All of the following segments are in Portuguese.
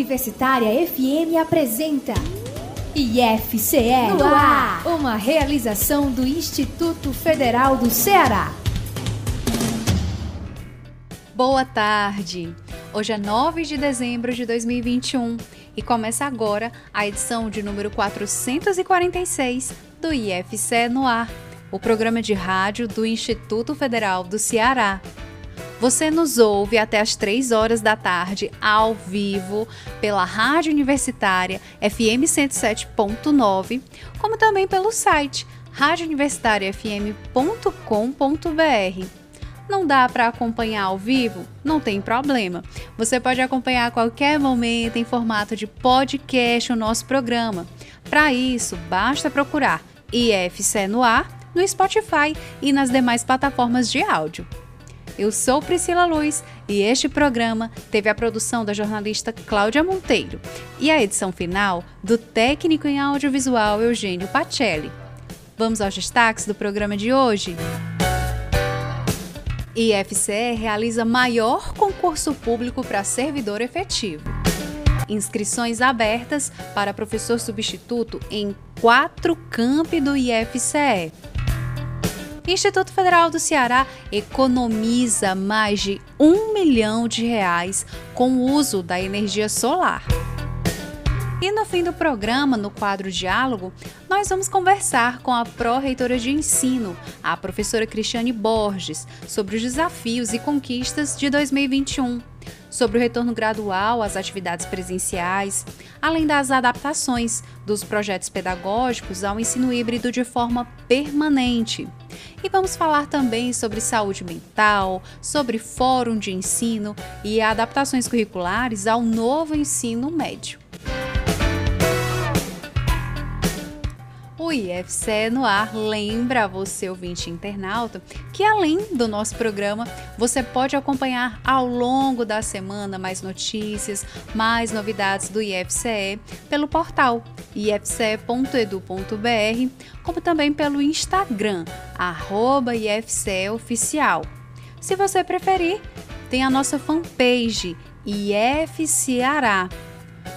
Universitária FM apresenta IFCE no ar, uma realização do Instituto Federal do Ceará. Boa tarde! Hoje é 9 de dezembro de 2021 e começa agora a edição de número 446 do IFCE no ar, o programa de rádio do Instituto Federal do Ceará. Você nos ouve até às 3 horas da tarde, ao vivo, pela Rádio Universitária FM 107.9, como também pelo site radiouniversitariafm.com.br. Não dá para acompanhar ao vivo? Não tem problema. Você pode acompanhar a qualquer momento em formato de podcast o nosso programa. Para isso, basta procurar IFC no ar no Spotify e nas demais plataformas de áudio. Eu sou Priscila Luz e este programa teve a produção da jornalista Cláudia Monteiro e a edição final do técnico em audiovisual Eugênio Pacelli. Vamos aos destaques do programa de hoje? IFCE realiza maior concurso público para servidor efetivo. Inscrições abertas para professor substituto em quatro campi do IFCE. Instituto Federal do Ceará economiza mais de um milhão de reais com o uso da energia solar. E no fim do programa, no quadro Diálogo, nós vamos conversar com a pró-reitora de ensino, a professora Cristiane Borges, sobre os desafios e conquistas de 2021 sobre o retorno gradual às atividades presenciais, além das adaptações dos projetos pedagógicos ao ensino híbrido de forma permanente. E vamos falar também sobre saúde mental, sobre fórum de ensino e adaptações curriculares ao novo ensino médio. O IFCE no ar lembra você, ouvinte internauta, que além do nosso programa, você pode acompanhar ao longo da semana mais notícias, mais novidades do IFCE pelo portal ifce.edu.br, como também pelo Instagram, arroba IFCEOficial. Se você preferir, tem a nossa fanpage IFCeará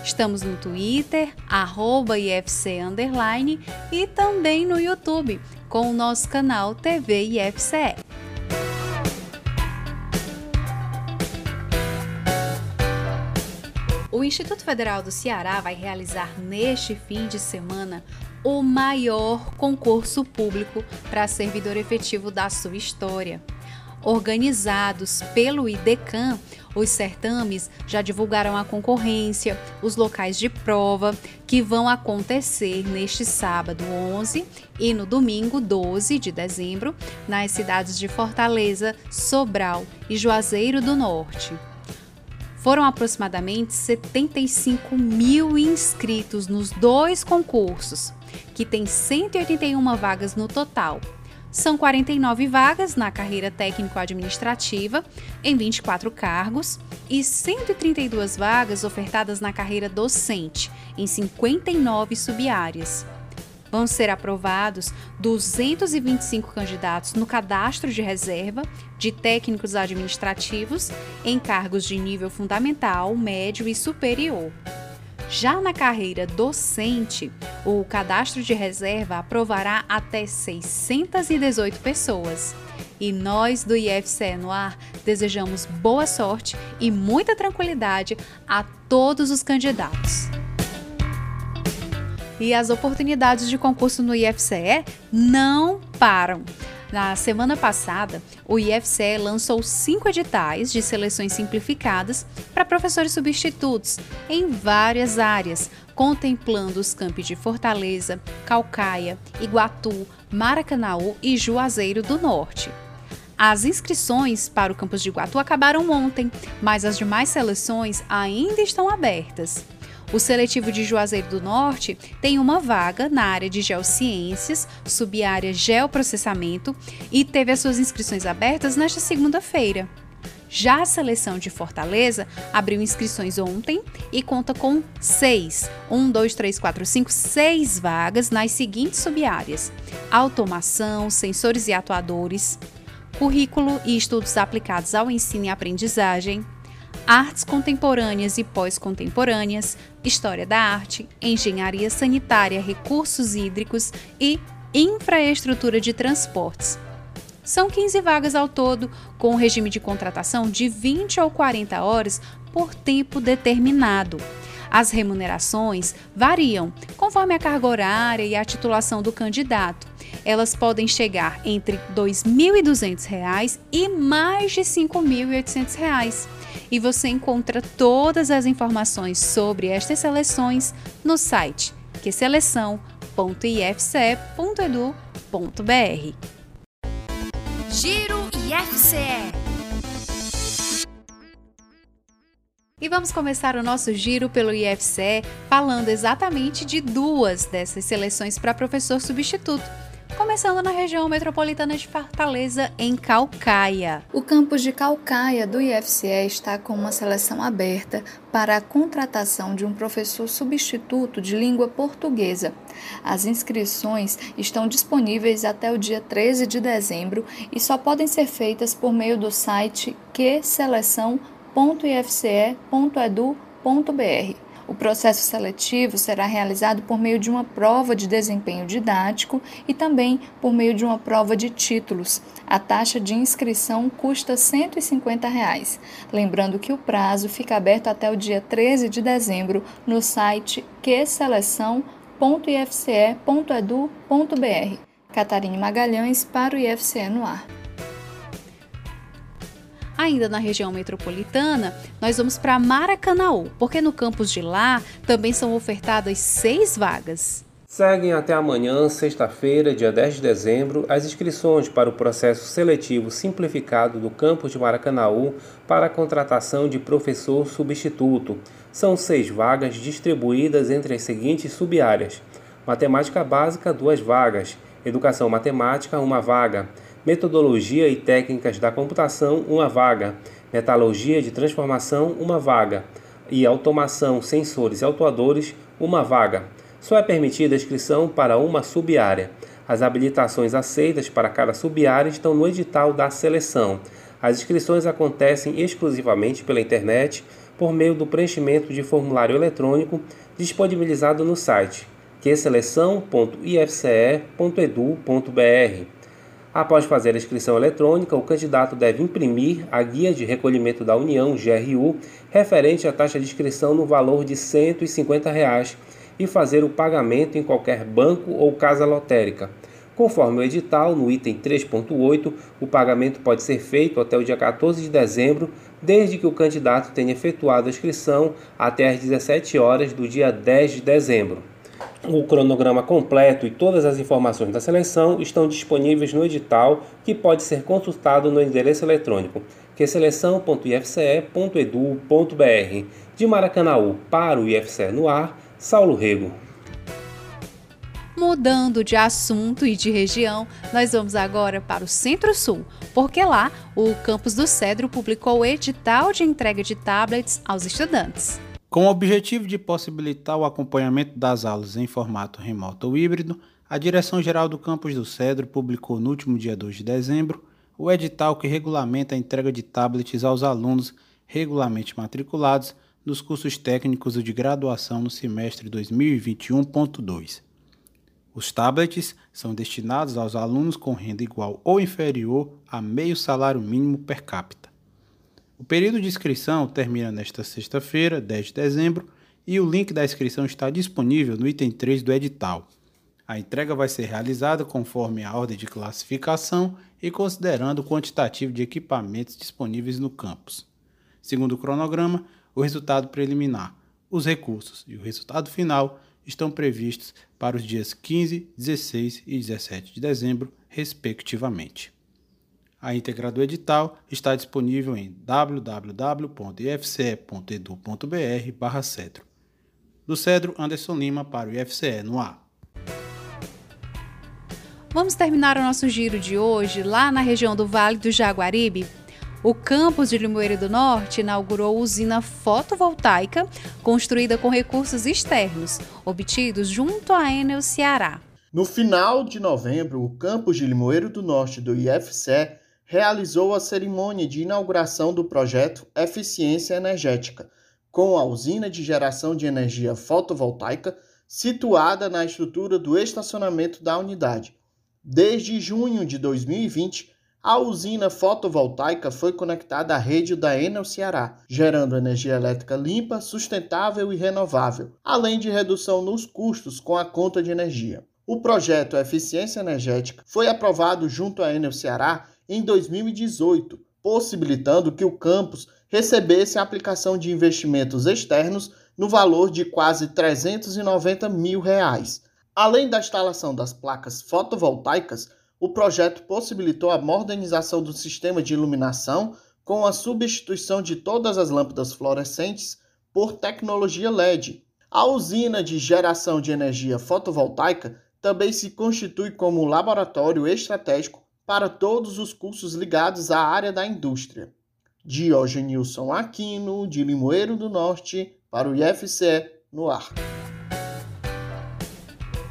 Estamos no Twitter, arroba IFC Underline e também no YouTube, com o nosso canal TV IFCE. O Instituto Federal do Ceará vai realizar neste fim de semana o maior concurso público para servidor efetivo da sua história organizados pelo IDECAM, os certames já divulgaram a concorrência, os locais de prova que vão acontecer neste sábado 11 e no domingo 12 de dezembro nas cidades de Fortaleza, Sobral e Juazeiro do Norte. Foram aproximadamente 75 mil inscritos nos dois concursos, que tem 181 vagas no total são 49 vagas na carreira técnico-administrativa, em 24 cargos, e 132 vagas ofertadas na carreira docente, em 59 subáreas. Vão ser aprovados 225 candidatos no cadastro de reserva de técnicos administrativos em cargos de nível fundamental, médio e superior. Já na carreira docente, o cadastro de reserva aprovará até 618 pessoas. E nós do IFCE no ar desejamos boa sorte e muita tranquilidade a todos os candidatos. E as oportunidades de concurso no IFCE não param. Na semana passada, o IFCE lançou cinco editais de seleções simplificadas para professores substitutos em várias áreas, contemplando os campos de Fortaleza, Calcaia, Iguatu, Maracanaú e Juazeiro do Norte. As inscrições para o campus de Iguatu acabaram ontem, mas as demais seleções ainda estão abertas. O seletivo de Juazeiro do Norte tem uma vaga na área de geociências, subárea geoprocessamento, e teve as suas inscrições abertas nesta segunda-feira. Já a seleção de Fortaleza abriu inscrições ontem e conta com seis, um, dois, três, quatro, cinco, seis vagas nas seguintes subáreas: automação, sensores e atuadores, currículo e estudos aplicados ao ensino e aprendizagem, artes contemporâneas e pós-contemporâneas, história da arte, engenharia sanitária, recursos hídricos e infraestrutura de transportes. São 15 vagas ao todo, com um regime de contratação de 20 ou 40 horas por tempo determinado. As remunerações variam conforme a carga horária e a titulação do candidato. Elas podem chegar entre R$ 2.200 e mais de R$ 5.800. E você encontra todas as informações sobre estas seleções no site queseleção.ifce.edu.br. Giro IFCE E vamos começar o nosso giro pelo IFCE falando exatamente de duas dessas seleções para professor substituto. Começando na região metropolitana de Fortaleza, em Calcaia. O campus de Calcaia do IFCE está com uma seleção aberta para a contratação de um professor substituto de língua portuguesa. As inscrições estão disponíveis até o dia 13 de dezembro e só podem ser feitas por meio do site QSeleção.com www.ifce.edu.br. O processo seletivo será realizado por meio de uma prova de desempenho didático e também por meio de uma prova de títulos. A taxa de inscrição custa 150 reais. Lembrando que o prazo fica aberto até o dia 13 de dezembro no site qseleção.ifce.edu.br. Catarine Magalhães para o IFCE no ar. Ainda na região metropolitana, nós vamos para Maracanaú, porque no campus de lá também são ofertadas seis vagas. Seguem até amanhã, sexta-feira, dia 10 de dezembro, as inscrições para o processo seletivo simplificado do campus de Maracanaú para a contratação de professor substituto. São seis vagas distribuídas entre as seguintes subáreas: Matemática básica, duas vagas. Educação matemática, uma vaga. Metodologia e técnicas da computação, uma vaga. Metalurgia de transformação, uma vaga. E automação, sensores e autuadores, uma vaga. Só é permitida a inscrição para uma subárea. As habilitações aceitas para cada subárea estão no edital da seleção. As inscrições acontecem exclusivamente pela internet por meio do preenchimento de formulário eletrônico disponibilizado no site queseleção.ifce.edu.br. Após fazer a inscrição eletrônica, o candidato deve imprimir a guia de recolhimento da União, GRU, referente à taxa de inscrição no valor de 150 reais, e fazer o pagamento em qualquer banco ou casa lotérica. Conforme o edital, no item 3.8, o pagamento pode ser feito até o dia 14 de dezembro, desde que o candidato tenha efetuado a inscrição até às 17 horas do dia 10 de dezembro. O cronograma completo e todas as informações da seleção estão disponíveis no edital, que pode ser consultado no endereço eletrônico queseleção.ifce.edu.br. De Maracanaú para o IFCE no ar, Saulo Rego. Mudando de assunto e de região, nós vamos agora para o Centro-Sul, porque lá o campus do Cedro publicou o edital de entrega de tablets aos estudantes. Com o objetivo de possibilitar o acompanhamento das aulas em formato remoto ou híbrido, a Direção-Geral do Campus do Cedro publicou no último dia 2 de dezembro o edital que regulamenta a entrega de tablets aos alunos regularmente matriculados nos cursos técnicos de graduação no semestre 2021.2. Os tablets são destinados aos alunos com renda igual ou inferior a meio salário mínimo per capita. O período de inscrição termina nesta sexta-feira, 10 de dezembro, e o link da inscrição está disponível no item 3 do edital. A entrega vai ser realizada conforme a ordem de classificação e considerando o quantitativo de equipamentos disponíveis no campus. Segundo o cronograma, o resultado preliminar, os recursos e o resultado final estão previstos para os dias 15, 16 e 17 de dezembro, respectivamente. A íntegra do edital está disponível em www.ifce.edu.br/cedro. Do Cedro, Anderson Lima para o IFCE no ar. Vamos terminar o nosso giro de hoje lá na região do Vale do Jaguaribe. O campus de Limoeiro do Norte inaugurou usina fotovoltaica construída com recursos externos, obtidos junto à Enel Ceará. No final de novembro, o campus de Limoeiro do Norte do IFCE realizou a cerimônia de inauguração do projeto Eficiência Energética, com a usina de geração de energia fotovoltaica situada na estrutura do estacionamento da unidade. Desde junho de 2020, a usina fotovoltaica foi conectada à rede da Enel Ceará, gerando energia elétrica limpa, sustentável e renovável, além de redução nos custos com a conta de energia. O projeto Eficiência Energética foi aprovado junto à Enel Ceará em 2018, possibilitando que o campus recebesse a aplicação de investimentos externos no valor de quase 390 mil reais. Além da instalação das placas fotovoltaicas, o projeto possibilitou a modernização do sistema de iluminação com a substituição de todas as lâmpadas fluorescentes por tecnologia LED. A usina de geração de energia fotovoltaica também se constitui como um laboratório estratégico para todos os cursos ligados à área da indústria. Diogenilson Aquino, de Limoeiro do Norte, para o IFCE no ar.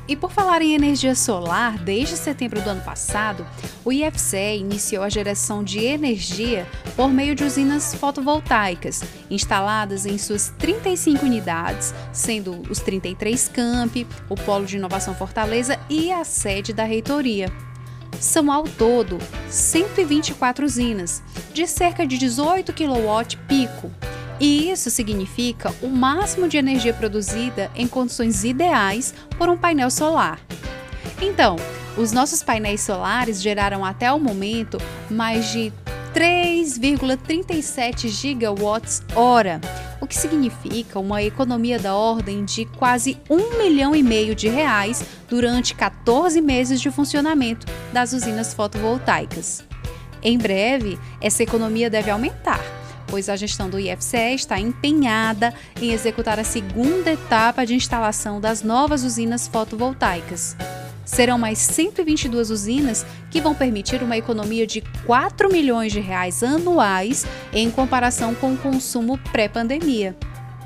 E por falar em energia solar, desde setembro do ano passado, o IFCE iniciou a geração de energia por meio de usinas fotovoltaicas, instaladas em suas 35 unidades, sendo os 33 campi, o Polo de Inovação Fortaleza e a sede da reitoria. São ao todo 124 usinas, de cerca de 18 kW pico, e isso significa o máximo de energia produzida em condições ideais por um painel solar. Então, os nossos painéis solares geraram até o momento mais de 3,37 gigawatts hora, o que significa uma economia da ordem de quase um milhão e meio de reais durante 14 meses de funcionamento das usinas fotovoltaicas. Em breve, essa economia deve aumentar pois a gestão do IFCE está empenhada em executar a segunda etapa de instalação das novas usinas fotovoltaicas. Serão mais 122 usinas que vão permitir uma economia de 4 milhões de reais anuais em comparação com o consumo pré-pandemia.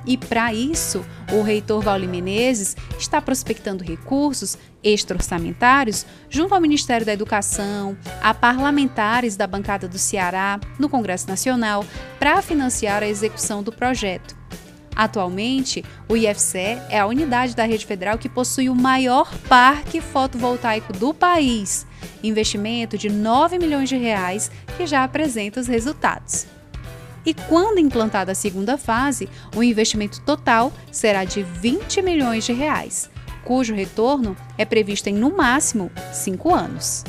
E para isso, o reitor Vauli Menezes está prospectando recursos extra-orçamentários junto ao Ministério da Educação, a parlamentares da bancada do Ceará no Congresso Nacional para financiar a execução do projeto. Atualmente, o IFCE é a unidade da rede federal que possui o maior parque fotovoltaico do país, investimento de 9 milhões de reais que já apresenta os resultados e quando implantada a segunda fase, o investimento total será de 20 milhões de reais, cujo retorno é previsto em no máximo cinco anos.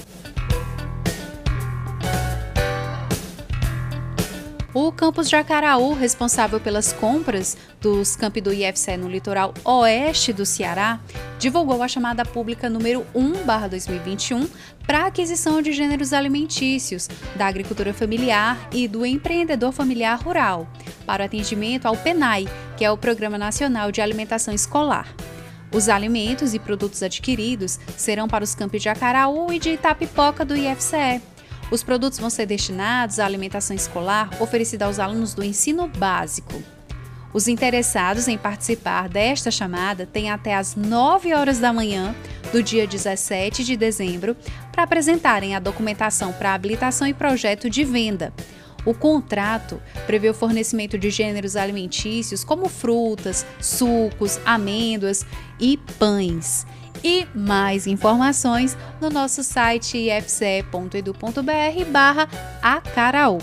O campus de Acaraú, responsável pelas compras dos campi do IFCE no litoral oeste do Ceará, divulgou a chamada pública número 1/2021 para aquisição de gêneros alimentícios da agricultura familiar e do empreendedor familiar rural, para atendimento ao PENAI, que é o Programa Nacional de Alimentação Escolar. Os alimentos e produtos adquiridos serão para os campos de Acaraú e de Itapipoca do IFCE. Os produtos vão ser destinados à alimentação escolar oferecida aos alunos do ensino básico. Os interessados em participar desta chamada têm até às 9 horas da manhã do dia 17 de dezembro para apresentarem a documentação para habilitação e projeto de venda. O contrato prevê o fornecimento de gêneros alimentícios como frutas, sucos, amêndoas e pães. E mais informações no nosso site ifce.edu.br barra acaraú.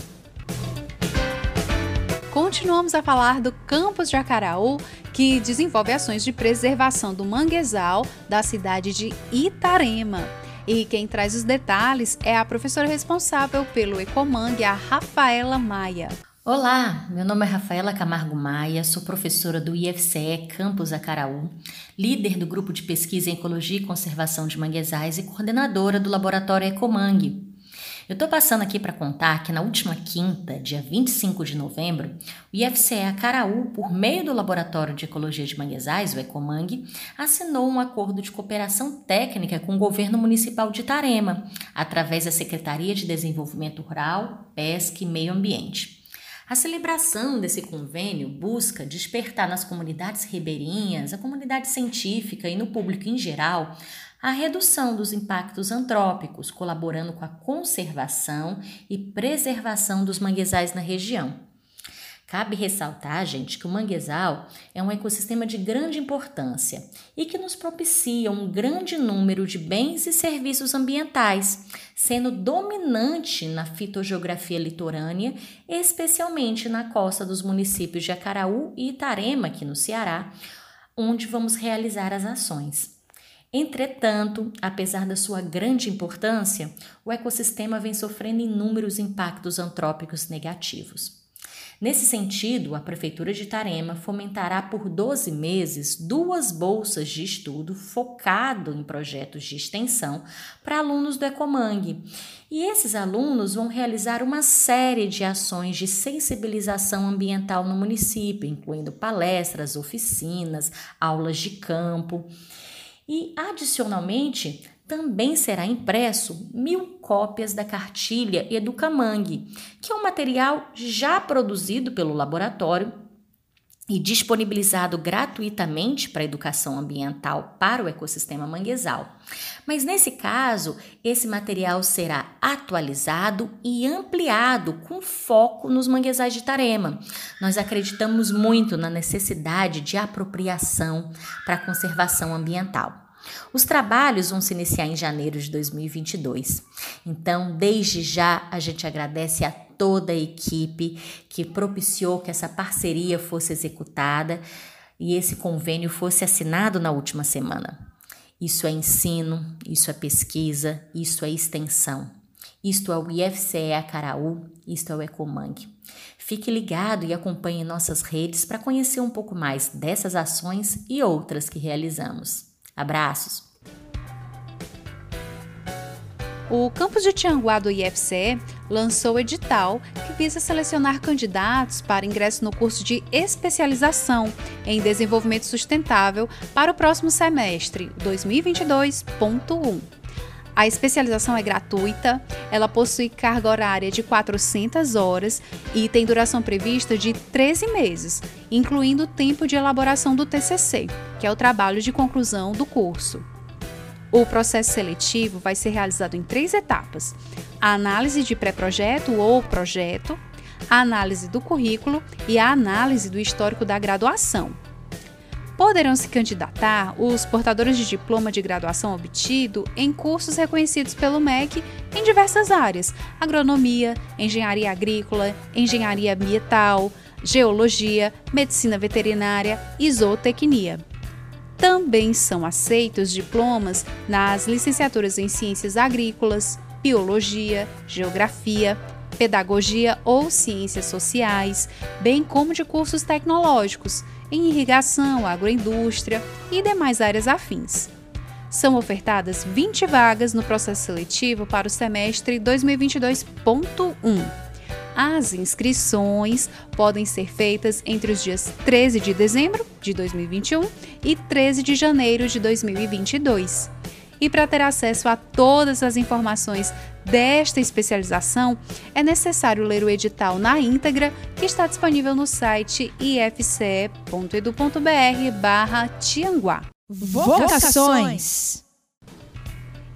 Continuamos a falar do campus de Acaraú, que desenvolve ações de preservação do manguezal da cidade de Itarema. E quem traz os detalhes é a professora responsável pelo Ecomangue, a Rafaela Maia. Olá, meu nome é Rafaela Camargo Maia, sou professora do IFCE Campus Acaraú, líder do grupo de pesquisa em ecologia e conservação de manguezais e coordenadora do laboratório Ecomangue. Eu estou passando aqui para contar que na última quinta, dia 25 de novembro, o IFCE Acaraú, por meio do Laboratório de Ecologia de Manguezais, o Ecomangue, assinou um acordo de cooperação técnica com o governo municipal de Itarema, através da Secretaria de Desenvolvimento Rural, Pesca e Meio Ambiente. A celebração desse convênio busca despertar nas comunidades ribeirinhas, a comunidade científica e no público em geral a redução dos impactos antrópicos, colaborando com a conservação e preservação dos manguezais na região. Cabe ressaltar, gente, que o manguezal é um ecossistema de grande importância e que nos propicia um grande número de bens e serviços ambientais, sendo dominante na fitogeografia litorânea, especialmente na costa dos municípios de Acaraú e Itarema, aqui no Ceará, onde vamos realizar as ações. Entretanto, apesar da sua grande importância, o ecossistema vem sofrendo inúmeros impactos antrópicos negativos. Nesse sentido, a Prefeitura de Itarema fomentará por 12 meses duas bolsas de estudo focado em projetos de extensão para alunos do Ecomang. E esses alunos vão realizar uma série de ações de sensibilização ambiental no município, incluindo palestras, oficinas, aulas de campo. E, adicionalmente, também será impresso mil cópias da cartilha Educamang, que é um material já produzido pelo laboratório e disponibilizado gratuitamente para a educação ambiental para o ecossistema manguezal. Mas nesse caso, esse material será atualizado e ampliado com foco nos manguezais de Tarema. Nós acreditamos muito na necessidade de apropriação para a conservação ambiental. Os trabalhos vão se iniciar em janeiro de 2022. Então, desde já, a gente agradece a toda a equipe que propiciou que essa parceria fosse executada e esse convênio fosse assinado na última semana. Isso é ensino, isso é pesquisa, isso é extensão. Isto é o IFCE Acaraú, isto é o Ecomang. Fique ligado e acompanhe nossas redes para conhecer um pouco mais dessas ações e outras que realizamos. Abraços! O campus de Tianguá do IFCE lançou o edital que visa selecionar candidatos para ingresso no curso de especialização em desenvolvimento sustentável para o próximo semestre 2022.1. A especialização é gratuita, ela possui carga horária de 400 horas e tem duração prevista de 13 meses, incluindo o tempo de elaboração do TCC, que é o trabalho de conclusão do curso. O processo seletivo vai ser realizado em três etapas: a análise de pré-projeto ou projeto, a análise do currículo e a análise do histórico da graduação. Poderão se candidatar os portadores de diploma de graduação obtido em cursos reconhecidos pelo MEC em diversas áreas: agronomia, engenharia agrícola, engenharia ambiental, geologia, medicina veterinária e zootecnia. Também são aceitos diplomas nas licenciaturas em ciências agrícolas, biologia, geografia, pedagogia ou ciências sociais, bem como de cursos tecnológicos em irrigação, agroindústria e demais áreas afins. São ofertadas 20 vagas no processo seletivo para o semestre 2022.1. As inscrições podem ser feitas entre os dias 13 de dezembro de 2021 e 13 de janeiro de 2022. E para ter acesso a todas as informações desta especialização, é necessário ler o edital na íntegra, que está disponível no site ifce.edu.br Tianguá. Vocações.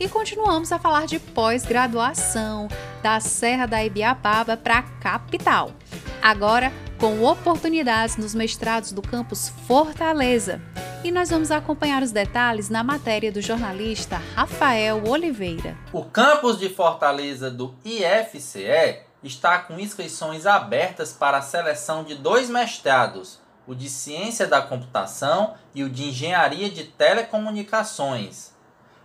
E continuamos a falar de pós-graduação da Serra da Ibiapaba para a capital. Agora com oportunidades nos mestrados do campus Fortaleza. E nós vamos acompanhar os detalhes na matéria do jornalista Rafael Oliveira. O campus de Fortaleza do IFCE está com inscrições abertas para a seleção de dois mestrados, o de Ciência da Computação e o de Engenharia de Telecomunicações.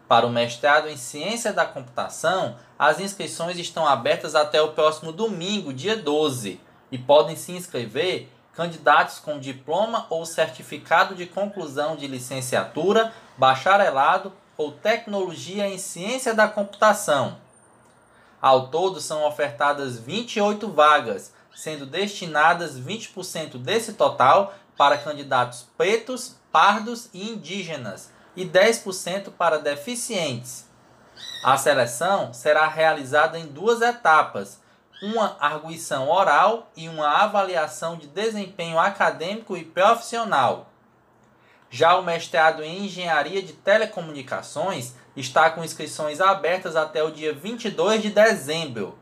Para o mestrado em Ciência da Computação, as inscrições estão abertas até o próximo domingo, dia 12, e podem se inscrever candidatos com diploma ou certificado de conclusão de licenciatura, bacharelado ou tecnologia em ciência da computação. Ao todo são ofertadas 28 vagas, sendo destinadas 20% desse total para candidatos pretos, pardos e indígenas e 10% para deficientes. A seleção será realizada em duas etapas, uma arguição oral e uma avaliação de desempenho acadêmico e profissional. Já o mestrado em Engenharia de Telecomunicações está com inscrições abertas até o dia 22 de dezembro.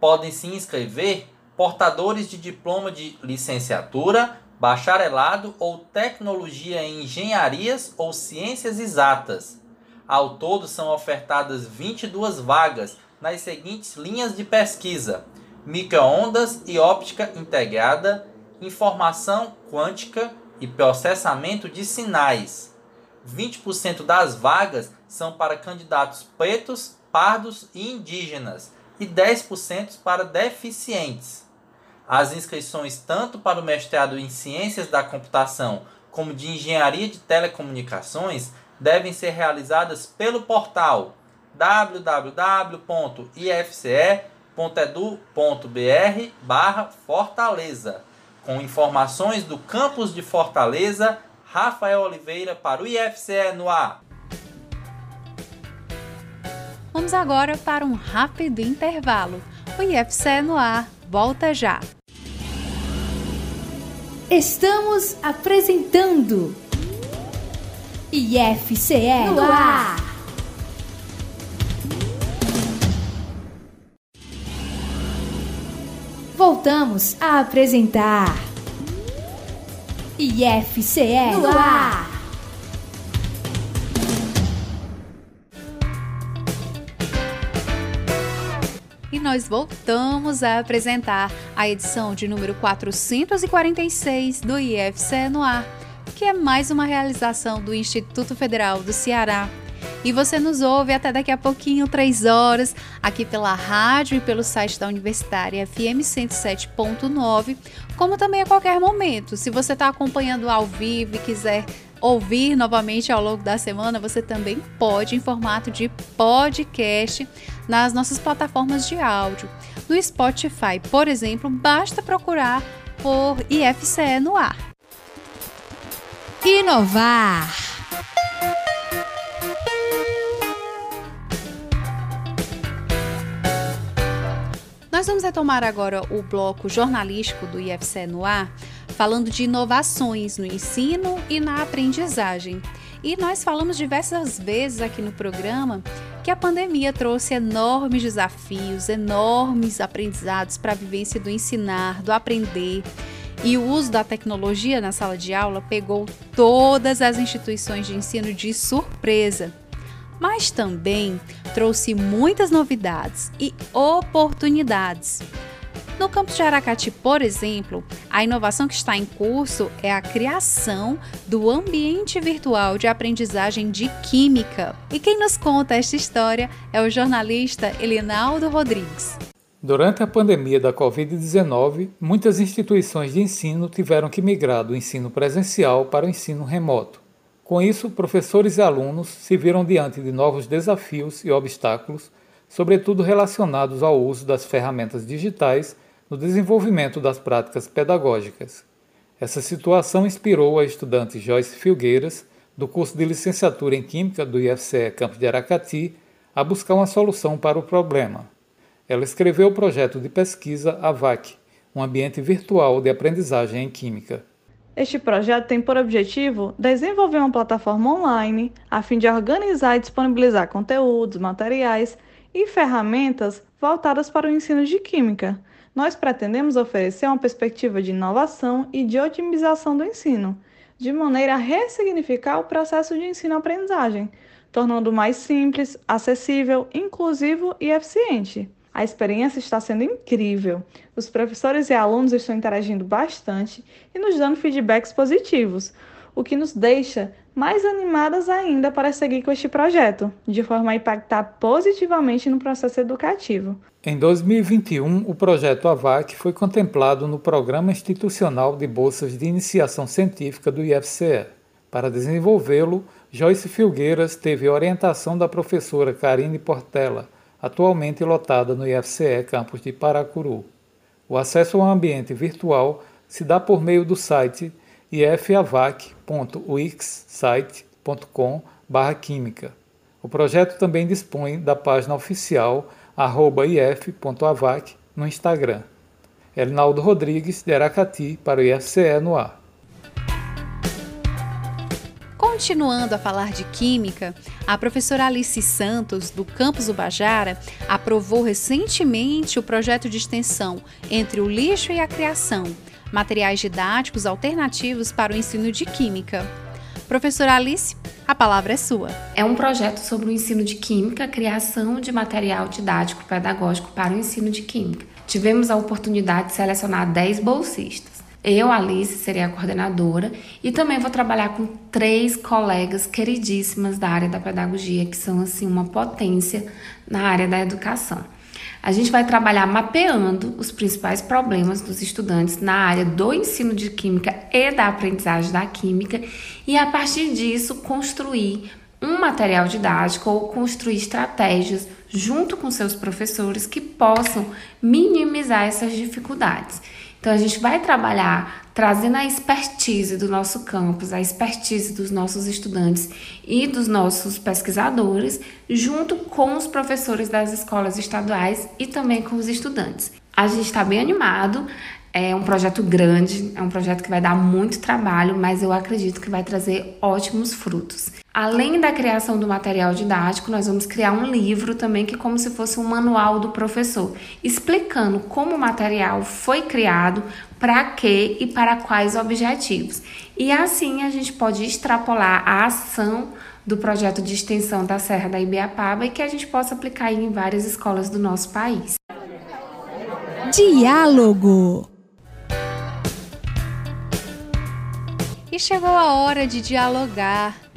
Podem se inscrever portadores de diploma de licenciatura, bacharelado ou tecnologia em engenharias ou ciências exatas. Ao todo são ofertadas 22 vagas nas seguintes linhas de pesquisa: microondas e óptica integrada, informação quântica e processamento de sinais. 20% das vagas são para candidatos pretos, pardos e indígenas e 10% para deficientes. As inscrições tanto para o mestrado em Ciências da Computação como de Engenharia de Telecomunicações devem ser realizadas pelo portal www.ifce.edu.br/fortaleza, com informações do campus de Fortaleza. Rafael Oliveira para o IFCE no ar. Vamos agora para um rápido intervalo. O IFCE no ar volta já. Estamos apresentando IFCE no ar. Voltamos a apresentar IFCE no ar. E nós voltamos a apresentar a edição de número 446 do IFCE no ar, que é mais uma realização do Instituto Federal do Ceará. E você nos ouve até daqui a pouquinho, três horas, aqui pela rádio e pelo site da Universitária FM 107.9, como também a qualquer momento. Se você está acompanhando ao vivo e quiser ouvir novamente ao longo da semana, você também pode em formato de podcast nas nossas plataformas de áudio. No Spotify, por exemplo, basta procurar por IFCE no ar. Inovar. Nós vamos retomar agora o bloco jornalístico do IFCE no ar, falando de inovações no ensino e na aprendizagem. E nós falamos diversas vezes aqui no programa que a pandemia trouxe enormes desafios, enormes aprendizados para a vivência do ensinar, do aprender. E o uso da tecnologia na sala de aula pegou todas as instituições de ensino de surpresa mas também trouxe muitas novidades e oportunidades. No campus de Aracati, por exemplo, a inovação que está em curso é a criação do ambiente virtual de aprendizagem de Química. E quem nos conta esta história é o jornalista Elinaldo Rodrigues. Durante a pandemia da Covid-19, muitas instituições de ensino tiveram que migrar do ensino presencial para o ensino remoto. Com isso, professores e alunos se viram diante de novos desafios e obstáculos, sobretudo relacionados ao uso das ferramentas digitais no desenvolvimento das práticas pedagógicas. Essa situação inspirou a estudante Joyce Filgueiras, do curso de licenciatura em Química do IFCE Campus de Aracati, a buscar uma solução para o problema. Ela escreveu o projeto de pesquisa AVAC, um ambiente virtual de aprendizagem em Química. Este projeto tem por objetivo desenvolver uma plataforma online a fim de organizar e disponibilizar conteúdos, materiais e ferramentas voltadas para o ensino de Química. Nós pretendemos oferecer uma perspectiva de inovação e de otimização do ensino, de maneira a ressignificar o processo de ensino-aprendizagem, tornando mais simples, acessível, inclusivo e eficiente. A experiência está sendo incrível. Os professores e alunos estão interagindo bastante e nos dando feedbacks positivos, o que nos deixa mais animadas ainda para seguir com este projeto, de forma a impactar positivamente no processo educativo. Em 2021, o projeto AVAC foi contemplado no Programa Institucional de Bolsas de Iniciação Científica do IFCE. Para desenvolvê-lo, Joyce Filgueiras teve orientação da professora Karine Portela atualmente lotada no IFCE campus de Paracuru. O acesso ao ambiente virtual se dá por meio do site ifavac.wixsite.com/química. O projeto também dispõe da página oficial if.avac no Instagram. Elinaldo Rodrigues, de Aracati, para o IFCE no ar. Continuando a falar de química, a professora Alice Santos, do campus Ubajara, aprovou recentemente o projeto de extensão Entre o Lixo e a Criação materiais didáticos alternativos para o ensino de química. Professora Alice, a palavra é sua. É um projeto sobre o ensino de química, criação de material didático pedagógico para o ensino de química. Tivemos a oportunidade de selecionar 10 bolsistas. Eu, Alice, serei a coordenadora e também vou trabalhar com três colegas queridíssimas da área da pedagogia, que são assim uma potência na área da educação. A gente vai trabalhar mapeando os principais problemas dos estudantes na área do ensino de química e da aprendizagem da química e a partir disso construir um material didático ou construir estratégias junto com seus professores que possam minimizar essas dificuldades. Então a gente vai trabalhar trazendo a expertise do nosso campus, a expertise dos nossos estudantes e dos nossos pesquisadores, junto com os professores das escolas estaduais e também com os estudantes. A gente está bem animado, é um projeto grande, é um projeto que vai dar muito trabalho, mas eu acredito que vai trazer ótimos frutos. Além da criação do material didático, nós vamos criar um livro também que é como se fosse um manual do professor, explicando como o material foi criado, para quê e para quais objetivos. E assim a gente pode extrapolar a ação do projeto de extensão da Serra da Ibiapaba e que a gente possa aplicar em várias escolas do nosso país. Diálogo E chegou a hora de dialogar.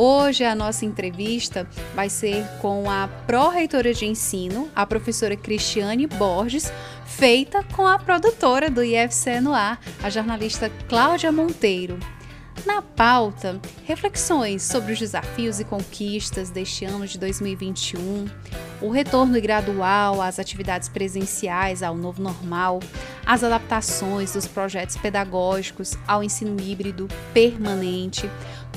Hoje a nossa entrevista vai ser com a pró-reitora de ensino, a professora Cristiane Borges, feita com a produtora do IFCE no ar, a jornalista Cláudia Monteiro. Na pauta, reflexões sobre os desafios e conquistas deste ano de 2021, o retorno gradual às atividades presenciais ao novo normal, as adaptações dos projetos pedagógicos ao ensino híbrido permanente,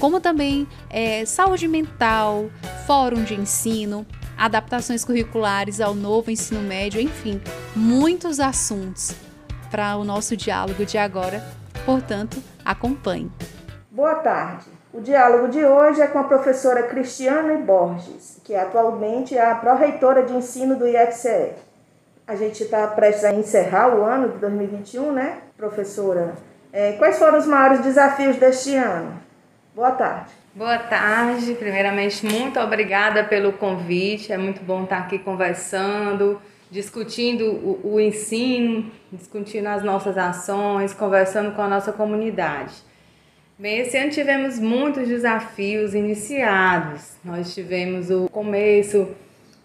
como também é, saúde mental, fórum de ensino, adaptações curriculares ao novo ensino médio, enfim, muitos assuntos para o nosso diálogo de agora. Portanto, acompanhe. Boa tarde. O diálogo de hoje é com a professora Cristiane Borges, que atualmente é a pró-reitora de ensino do IFCE. A gente está prestes a encerrar o ano de 2021, né, professora? É, quais foram os maiores desafios deste ano? Boa tarde. Boa tarde. Primeiramente, muito obrigada pelo convite. É muito bom estar aqui conversando, discutindo o, o ensino, discutindo as nossas ações, conversando com a nossa comunidade. Bem, esse ano tivemos muitos desafios iniciados. Nós tivemos o começo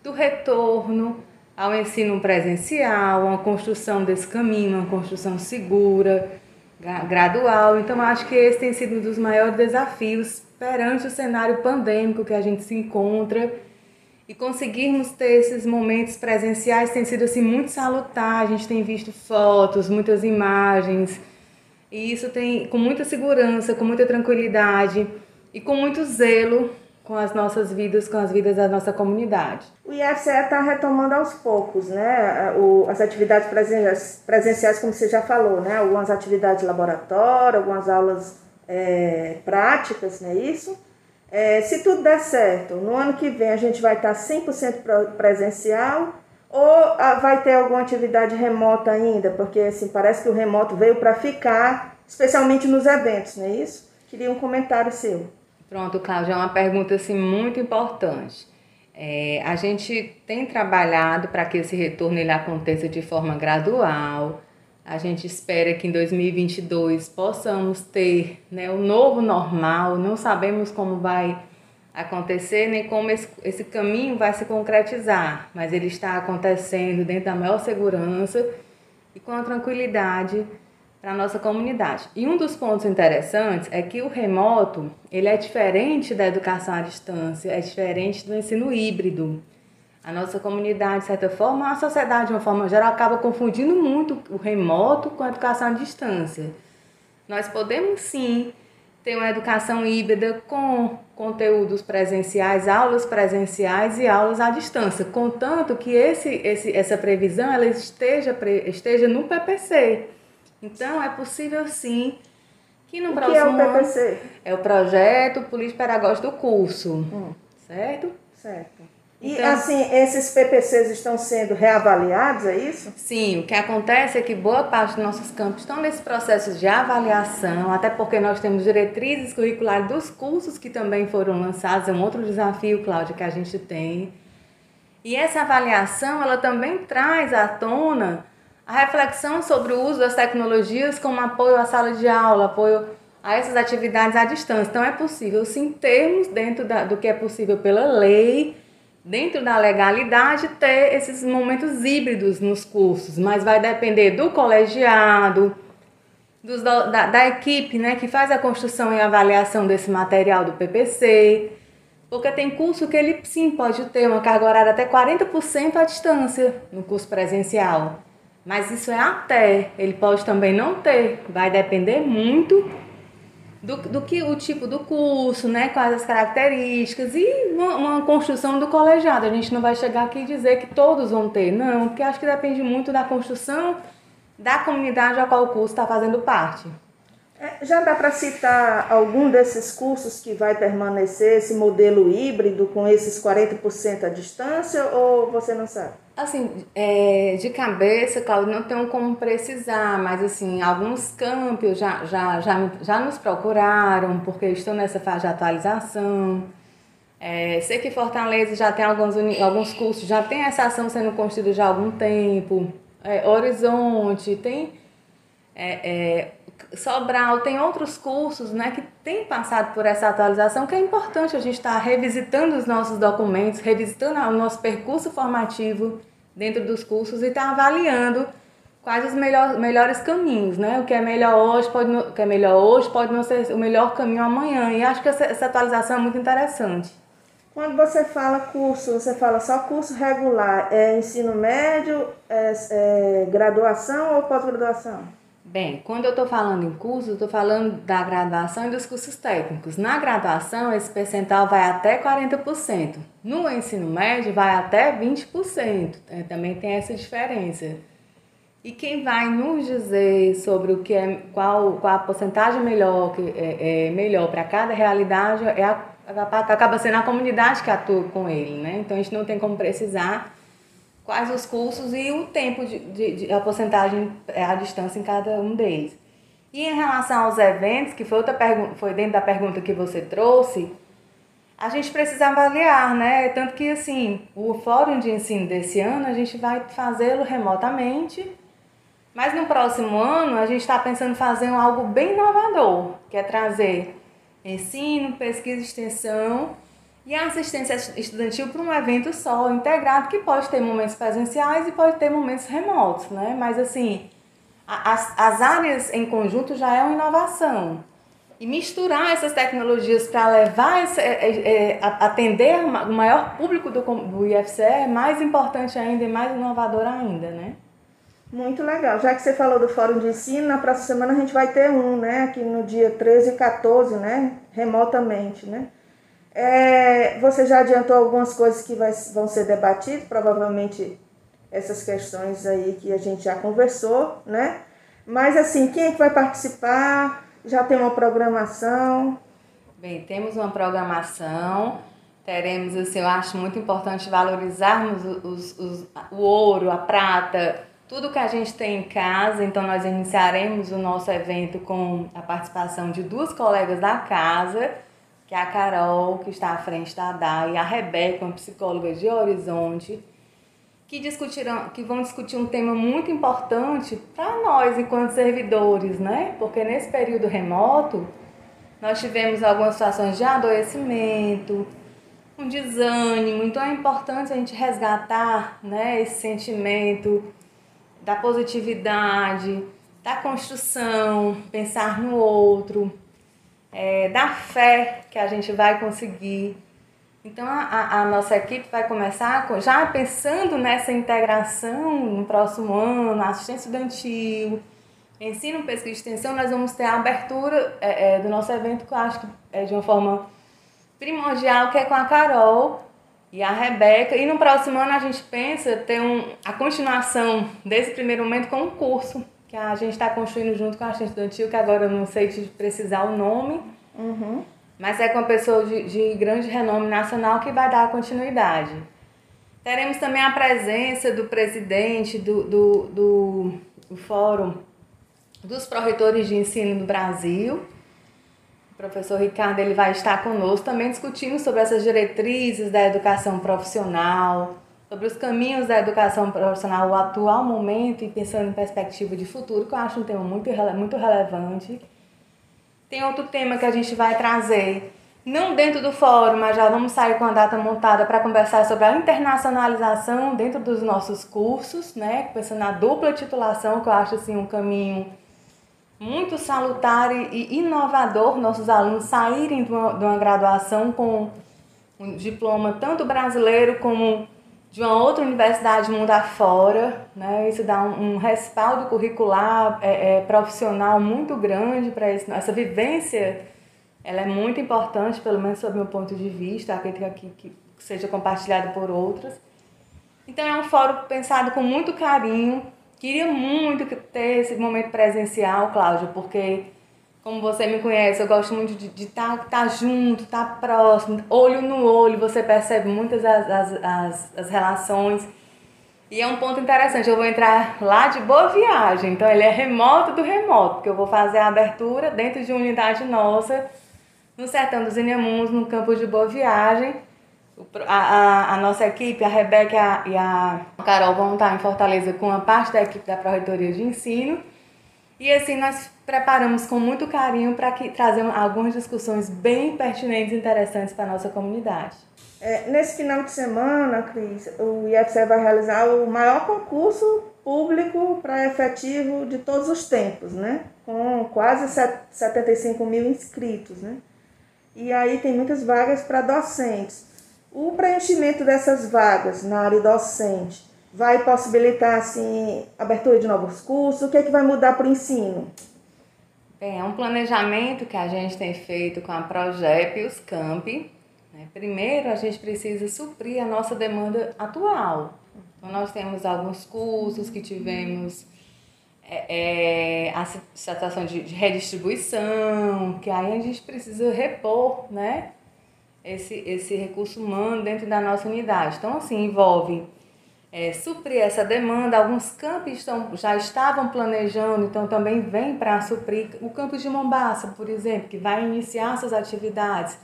do retorno ao ensino presencial, uma construção desse caminho, uma construção segura, gradual. Então, acho que esse tem sido um dos maiores desafios perante o cenário pandêmico que a gente se encontra. E conseguirmos ter esses momentos presenciais tem sido assim muito salutar. A gente tem visto fotos, muitas imagens e isso tem com muita segurança, com muita tranquilidade e com muito zelo com as nossas vidas, com as vidas da nossa comunidade. O IFCE está retomando aos poucos, né? As atividades presenciais, presenciais, como você já falou, né? Algumas atividades de laboratório, algumas aulas é, práticas, não é isso? É, se tudo der certo, no ano que vem a gente vai estar 100% presencial ou ah, vai ter alguma atividade remota ainda? Porque assim, parece que o remoto veio para ficar, especialmente nos eventos, não é isso? Queria um comentário seu. Pronto, Cláudia, é uma pergunta assim, muito importante. É, a gente tem trabalhado para que esse retorno ele aconteça de forma gradual. A gente espera que em 2022 possamos ter né, o novo normal. Não sabemos como vai acontecer, nem como esse, esse caminho vai se concretizar, mas ele está acontecendo dentro da maior segurança e com a tranquilidade para a nossa comunidade. E um dos pontos interessantes é que o remoto, ele é diferente da educação à distância, é diferente do ensino híbrido. A nossa comunidade, de certa forma, a sociedade, de uma forma geral, acaba confundindo muito o remoto com a educação à distância. Nós podemos sim ter uma educação híbrida com conteúdos presenciais, aulas presenciais e aulas à distância, contanto que esse, esse, essa previsão ela esteja, esteja no PPC. Então, é possível sim que no o próximo que é o PPC? ano é o projeto político pedagógico do curso, hum. certo? Certo. E então, assim, esses PPCs estão sendo reavaliados, é isso? Sim, o que acontece é que boa parte dos nossos campos estão nesse processo de avaliação, até porque nós temos diretrizes curriculares dos cursos que também foram lançados, é um outro desafio, Cláudia, que a gente tem. E essa avaliação, ela também traz à tona a reflexão sobre o uso das tecnologias como apoio à sala de aula, apoio a essas atividades à distância. Então, é possível, sim, termos dentro da, do que é possível pela lei, dentro da legalidade, ter esses momentos híbridos nos cursos, mas vai depender do colegiado, dos, da, da equipe né, que faz a construção e avaliação desse material do PPC, porque tem curso que ele sim pode ter uma carga horária até 40% à distância no curso presencial. Mas isso é até, ele pode também não ter, vai depender muito do, do que o tipo do curso, né, quais as características e uma, uma, construção do colegiado. A gente não vai chegar aqui e dizer que todos vão ter, não, porque acho que depende muito da construção da comunidade a qual o curso está fazendo parte. É, já dá para citar algum desses cursos que vai permanecer esse modelo híbrido com esses 40% à distância ou você não sabe? Assim, é, de cabeça, Cláudio, não tenho como precisar, mas assim, alguns campos já, já, já, já nos procuraram, porque estão nessa fase de atualização. É, sei que Fortaleza já tem alguns, alguns cursos, já tem essa ação sendo construída já há algum tempo. É, Horizonte, tem é, é Sobral, tem outros cursos né, que têm passado por essa atualização, que é importante a gente estar revisitando os nossos documentos, revisitando o nosso percurso formativo dentro dos cursos e estar avaliando quais os melhor, melhores caminhos, né? O que é melhor hoje pode não, o que é melhor hoje pode não ser o melhor caminho amanhã. E acho que essa, essa atualização é muito interessante. Quando você fala curso, você fala só curso regular, é ensino médio, é, é graduação ou pós-graduação? Bem, quando eu estou falando em curso, estou falando da graduação e dos cursos técnicos. Na graduação, esse percentual vai até 40%. No ensino médio, vai até 20%. É, também tem essa diferença. E quem vai nos dizer sobre o que é, qual, qual a porcentagem melhor, que é, é melhor para cada realidade, é a, acaba sendo a comunidade que atua com ele, né? Então a gente não tem como precisar quais os cursos e o tempo de, de, de a porcentagem, é, a distância em cada um deles. E em relação aos eventos, que foi outra pergunta, foi dentro da pergunta que você trouxe, a gente precisa avaliar, né? Tanto que assim, o fórum de ensino desse ano a gente vai fazê-lo remotamente, mas no próximo ano a gente está pensando em fazer algo bem inovador, que é trazer ensino, pesquisa e extensão e a assistência estudantil para um evento só, integrado, que pode ter momentos presenciais e pode ter momentos remotos, né? Mas assim, as, as áreas em conjunto já é uma inovação. E misturar essas tecnologias para levar, esse, é, é, é atender o maior público do, do IFCE é mais importante ainda e mais inovador ainda, né? Muito legal. Já que você falou do Fórum de Ensino, na próxima semana a gente vai ter um, né? Aqui no dia 13 e 14, né? Remotamente, né? É, você já adiantou algumas coisas que vai, vão ser debatidas, provavelmente essas questões aí que a gente já conversou, né? Mas assim, quem é que vai participar? Já tem uma programação? Bem, temos uma programação. Teremos, assim, eu acho muito importante valorizarmos os, os, o ouro, a prata, tudo que a gente tem em casa. Então, nós iniciaremos o nosso evento com a participação de duas colegas da casa que é a Carol, que está à frente da DAI, a Rebeca, uma psicóloga de Horizonte, que, discutirão, que vão discutir um tema muito importante para nós, enquanto servidores, né? Porque nesse período remoto, nós tivemos algumas situações de adoecimento, um desânimo, então é importante a gente resgatar né, esse sentimento da positividade, da construção, pensar no outro, é, da fé que a gente vai conseguir. Então a, a nossa equipe vai começar com, já pensando nessa integração no próximo ano, assistência estudantil, ensino, pesquisa e extensão, nós vamos ter a abertura é, é, do nosso evento, que eu acho que é de uma forma primordial, que é com a Carol e a Rebeca. E no próximo ano a gente pensa ter um, a continuação desse primeiro momento com um curso que a gente está construindo junto com a assistente estudantil, que agora eu não sei te precisar o nome, uhum. mas é com uma pessoa de, de grande renome nacional que vai dar continuidade. Teremos também a presença do presidente do, do, do, do Fórum dos Proretores de Ensino do Brasil, o professor Ricardo ele vai estar conosco também discutindo sobre essas diretrizes da educação profissional, sobre os caminhos da educação profissional, o atual momento e pensando em perspectiva de futuro, que eu acho um tema muito, muito relevante. Tem outro tema que a gente vai trazer, não dentro do fórum, mas já vamos sair com a data montada para conversar sobre a internacionalização dentro dos nossos cursos, né? Pensando na dupla titulação, que eu acho assim um caminho muito salutar e inovador nossos alunos saírem de uma, de uma graduação com um diploma tanto brasileiro como de uma outra universidade mundo afora, né? Isso dá um, um respaldo curricular é, é, profissional muito grande para essa vivência. Ela é muito importante, pelo menos sob meu ponto de vista, acredito que, que, seja compartilhado por outras. Então é um fórum pensado com muito carinho. Queria muito ter esse momento presencial, Cláudio, porque como você me conhece, eu gosto muito de estar tá, tá junto, estar tá próximo, olho no olho, você percebe muitas as, as, as, as, relações. E é um ponto interessante, eu vou entrar lá de boa viagem, então ele é remoto do remoto, porque eu vou fazer a abertura dentro de uma unidade nossa, no Sertão dos Inhamuns, no campo de boa viagem. A, a, a, nossa equipe, a Rebeca e a Carol vão estar em Fortaleza com a parte da equipe da Pró-Reitoria de Ensino. E assim nós preparamos com muito carinho para trazer algumas discussões bem pertinentes e interessantes para a nossa comunidade. É, nesse final de semana, Cris, o IFCE vai realizar o maior concurso público para efetivo de todos os tempos, né? Com quase 75 mil inscritos, né? E aí tem muitas vagas para docentes. O preenchimento dessas vagas na área docente vai possibilitar assim abertura de novos cursos? O que é que vai mudar para o ensino? Bem, é um planejamento que a gente tem feito com a Progep e os Campi. Né? Primeiro, a gente precisa suprir a nossa demanda atual. Então, nós temos alguns cursos que tivemos é, é, a situação de, de, redistribuição, que aí a gente precisa repor né, esse, esse recurso humano dentro da nossa unidade. Então, assim, envolve é, suprir essa demanda. Alguns campos estão, já estavam planejando, então também vem para suprir. O campus de Mombaça, por exemplo, que vai iniciar suas atividades,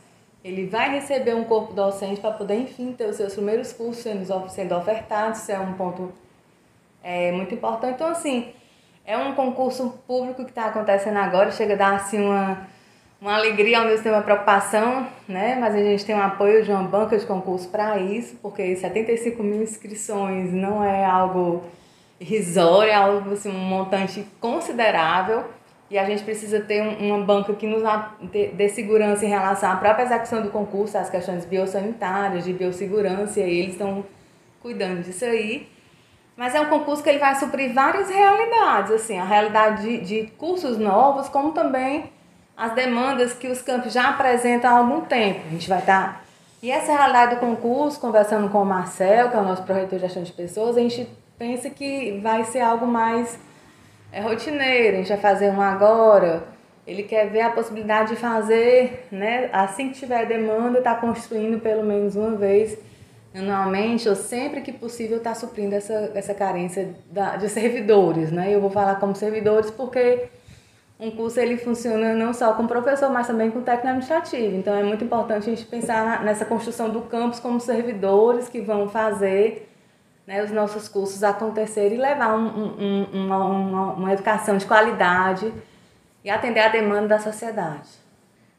ele vai receber um corpo docente para poder, enfim, ter os seus primeiros cursos sendo ofertados. Isso é um ponto é, muito importante. Então, assim, é um concurso público que está acontecendo agora, chega a dar assim uma uma alegria ao mesmo tempo uma preocupação, né? Mas a gente tem um apoio de uma banca de concurso para isso, porque 75 mil inscrições não é algo irrisório, é algo assim, um montante considerável e a gente precisa ter uma banca que nos dê segurança em relação à própria execução do concurso, as questões biosanitárias, de biossegurança, e eles estão cuidando disso aí. Mas é um concurso que ele vai suprir várias realidades, assim, a realidade de, de cursos novos, como também as demandas que os campos já apresentam há algum tempo. A gente vai estar. Tá... E essa é realidade do concurso, conversando com o Marcel, que é o nosso proreitor de gestão de pessoas, a gente pensa que vai ser algo mais é, rotineiro, a gente vai fazer um agora. Ele quer ver a possibilidade de fazer, né, assim que tiver demanda, estar tá construindo pelo menos uma vez anualmente, ou sempre que possível, estar tá suprindo essa, essa carência da, de servidores. Né? Eu vou falar como servidores porque um curso ele funciona não só com professor, mas também com técnico administrativo. Então é muito importante a gente pensar nessa construção do campus como servidores que vão fazer né, os nossos cursos acontecerem e levar um, um, uma, uma educação de qualidade e atender a demanda da sociedade.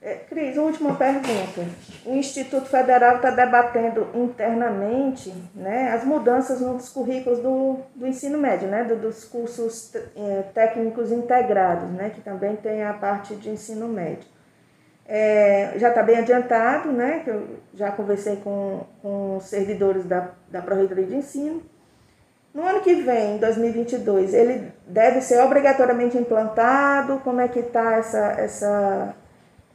É, Cris, última pergunta. O Instituto Federal está debatendo internamente né, as mudanças nos currículos do, do ensino médio, né, do, dos cursos é, técnicos integrados, né, que também tem a parte de ensino médio. É, já está bem adiantado, né, que eu já conversei com, com os servidores da, da Proreitoria de Ensino, No ano que vem, 2022, ele deve ser obrigatoriamente implantado? Como é que está essa, essa,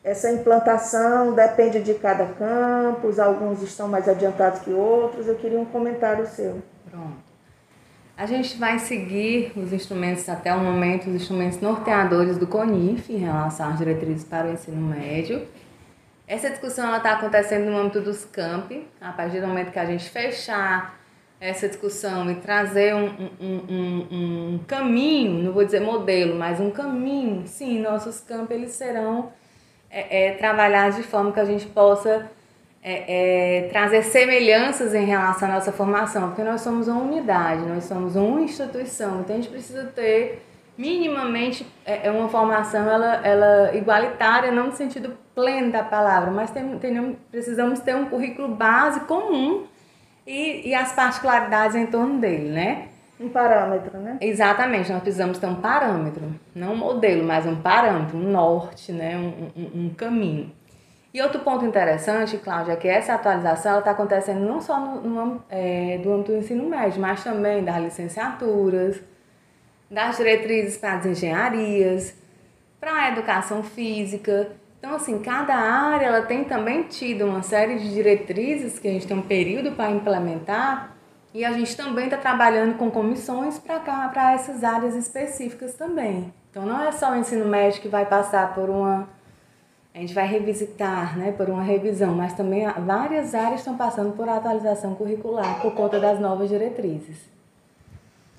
essa implantação? Depende de cada campus, alguns estão mais adiantados que outros. Eu queria um comentário seu. Pronto. A gente vai seguir os instrumentos até o momento, os instrumentos norteadores do CONIF em relação às diretrizes para o ensino médio. Essa discussão está acontecendo no âmbito dos campi, a partir do momento que a gente fechar essa discussão e trazer um, um, um, um, caminho, não vou dizer modelo, mas um caminho, sim, nossos campos eles serão é, é, trabalhados de forma que a gente possa é, é, trazer semelhanças em relação à nossa formação, porque nós somos uma unidade, nós somos uma instituição, então a gente precisa ter minimamente é, é uma formação ela, ela igualitária, não no sentido pleno da palavra, mas tem, tem, precisamos ter um currículo base comum e, e as particularidades em torno dele, né? Um parâmetro, né? Exatamente, nós precisamos ter um parâmetro, não um modelo, mas um parâmetro, um norte, né? um, um, um caminho. E outro ponto interessante, Cláudia, é que essa atualização está acontecendo não só no, no é, do âmbito do ensino médio, mas também das licenciaturas, das diretrizes para as engenharias, para a educação física. Então, assim, cada área ela tem também tido uma série de diretrizes que a gente tem um período para implementar e a gente também está trabalhando com comissões para essas áreas específicas também. Então, não é só o ensino médio que vai passar por uma a gente vai revisitar, né, por uma revisão, mas também várias áreas estão passando por atualização curricular por conta das novas diretrizes.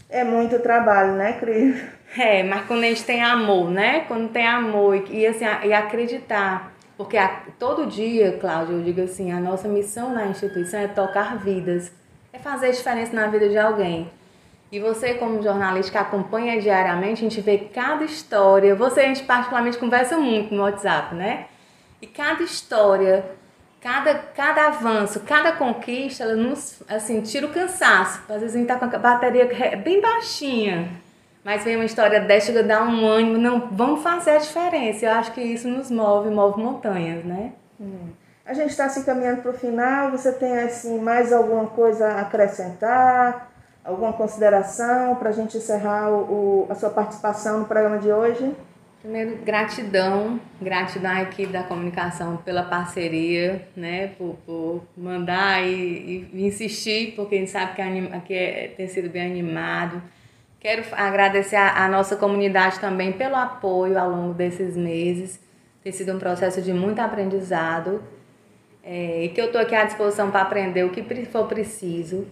É muito trabalho, né, Cris? É, mas quando a gente tem amor, né? Quando tem amor e, assim, e acreditar. Porque a, todo dia, Cláudia, eu digo assim, a nossa missão na instituição é tocar vidas. É fazer diferença na vida de alguém. E você, como jornalista que acompanha diariamente, a gente vê cada história. Você, a gente particularmente conversa muito no WhatsApp, né? E cada história, cada, cada avanço, cada conquista, ela nos, assim, tira o cansaço. Às vezes a gente tá com a bateria bem baixinha. Mas vem uma história dessa, a dar um ânimo. Não, vamos fazer a diferença. Eu acho que isso nos move, move montanhas, né? Hum. A gente está se encaminhando para o final. Você tem, assim, mais alguma coisa a acrescentar? Alguma consideração para a gente encerrar o, o, a sua participação no programa de hoje? Primeiro, gratidão, gratidão à equipe da comunicação pela parceria, né, por, por mandar e, e insistir, porque a gente sabe que, anima, que é, tem sido bem animado. Quero agradecer a nossa comunidade também pelo apoio ao longo desses meses. Tem sido um processo de muito aprendizado é, e que eu estou aqui à disposição para aprender o que for preciso.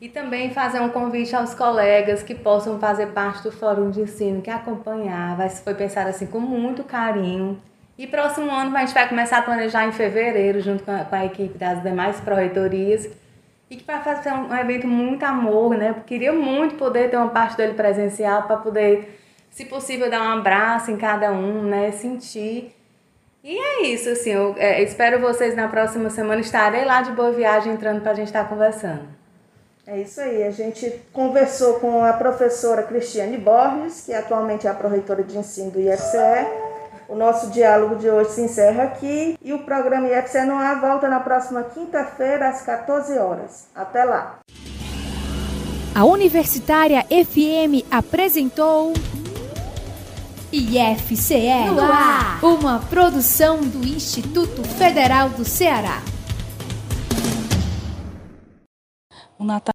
E também fazer um convite aos colegas que possam fazer parte do Fórum de Ensino, que acompanhar, vai, foi pensar assim com muito carinho. E próximo ano a gente vai começar a planejar em fevereiro, junto com a, com a equipe das demais pró-reitorias, e que vai fazer um, um, evento muito amor, né? Queria muito poder ter uma parte dele presencial para poder, se possível, dar um abraço em cada um, né? Sentir. E é isso, assim, eu é, espero vocês na próxima semana. Estarei lá de boa viagem entrando para a gente estar tá conversando. É isso aí. A gente conversou com a professora Cristiane Borges, que atualmente é a pró-reitora de ensino do IFCE. O nosso diálogo de hoje se encerra aqui e o programa IFCE no ar volta na próxima quinta-feira às 14 horas. Até lá. A Universitária FM apresentou IFCE uma produção do Instituto Federal do Ceará. O Natal